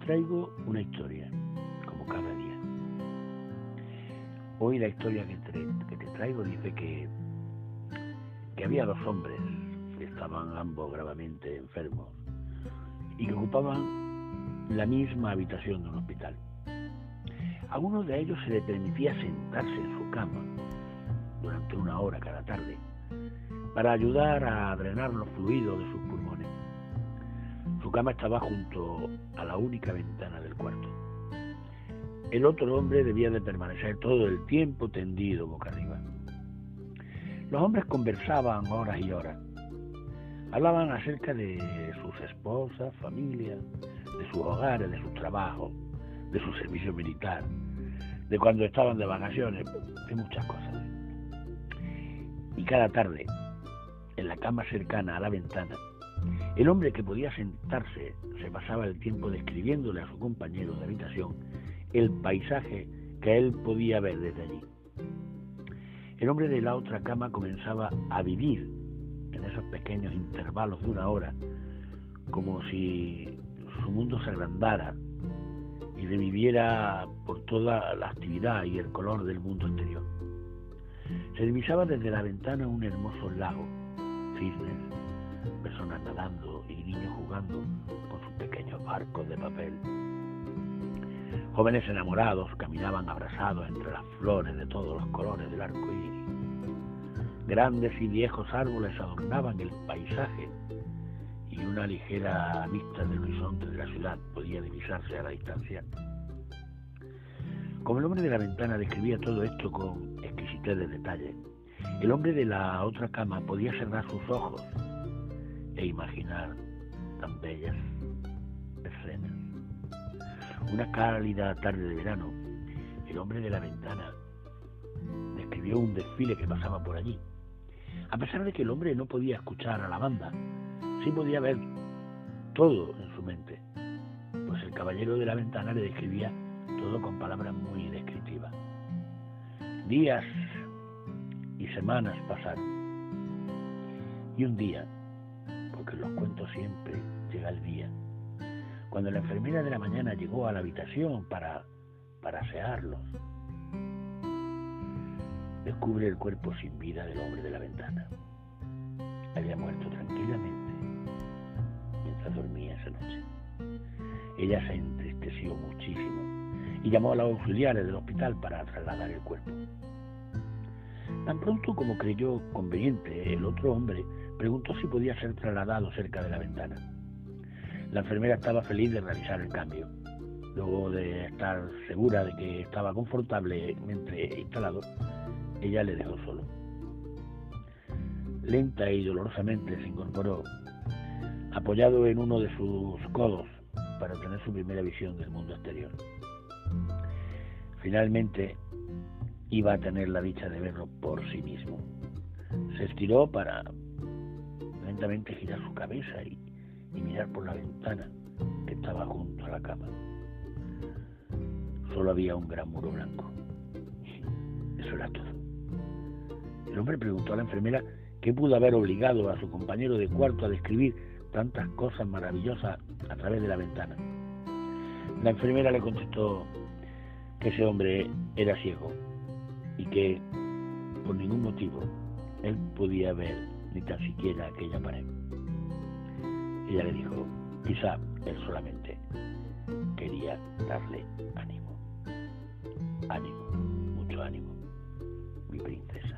traigo una historia, como cada día. Hoy la historia que te, traigo dice que, que había dos hombres que estaban ambos gravemente enfermos y que ocupaban la misma habitación de un hospital. A uno de ellos se le permitía sentarse en su cama durante una hora cada tarde para ayudar a drenar los fluidos de pulmones. Su cama estaba junto a la única ventana del cuarto. El otro hombre debía de permanecer todo el tiempo tendido boca arriba. Los hombres conversaban horas y horas. Hablaban acerca de sus esposas, familias, de sus hogares, de sus trabajos, de su servicio militar, de cuando estaban de vacaciones, de muchas cosas. Y cada tarde, en la cama cercana a la ventana, el hombre que podía sentarse se pasaba el tiempo describiéndole a su compañero de habitación el paisaje que él podía ver desde allí. El hombre de la otra cama comenzaba a vivir en esos pequeños intervalos de una hora, como si su mundo se agrandara y reviviera por toda la actividad y el color del mundo exterior. Se divisaba desde la ventana un hermoso lago, cisnes, personas nadando y niños jugando con sus pequeños barcos de papel. Jóvenes enamorados caminaban abrazados entre las flores de todos los colores del arco iris. Grandes y viejos árboles adornaban el paisaje y una ligera vista del horizonte de la ciudad podía divisarse a la distancia. Como el hombre de la ventana describía todo esto con exquisitez de detalle, el hombre de la otra cama podía cerrar sus ojos e imaginar tan bellas escenas. Una cálida tarde de verano, el hombre de la ventana describió un desfile que pasaba por allí. A pesar de que el hombre no podía escuchar a la banda, sí podía ver todo en su mente, pues el caballero de la ventana le describía todo con palabras muy descriptivas. Días y semanas pasaron. Y un día, porque los cuentos siempre llega el día, cuando la enfermera de la mañana llegó a la habitación para, para asearlos, descubre el cuerpo sin vida del hombre de la ventana. Había muerto tranquilamente mientras dormía esa noche. Ella se entristeció muchísimo y llamó a los auxiliares del hospital para trasladar el cuerpo. Tan pronto como creyó conveniente, el otro hombre preguntó si podía ser trasladado cerca de la ventana. La enfermera estaba feliz de realizar el cambio. Luego de estar segura de que estaba confortablemente instalado, ella le dejó solo. Lenta y dolorosamente se incorporó, apoyado en uno de sus codos para obtener su primera visión del mundo exterior. Finalmente iba a tener la dicha de verlo por sí mismo. Se estiró para lentamente girar su cabeza y, mirar por la ventana que estaba junto a la cama. Solo había un gran muro blanco. Eso era todo. El hombre preguntó a la enfermera qué pudo haber obligado a su compañero de cuarto a describir tantas cosas maravillosas a través de la ventana. La enfermera le contestó que ese hombre era ciego y que por ningún motivo él podía ver ni tan siquiera aquella pared. Ella le dijo, quizá él solamente quería darle ánimo. Ánimo, mucho ánimo, mi princesa.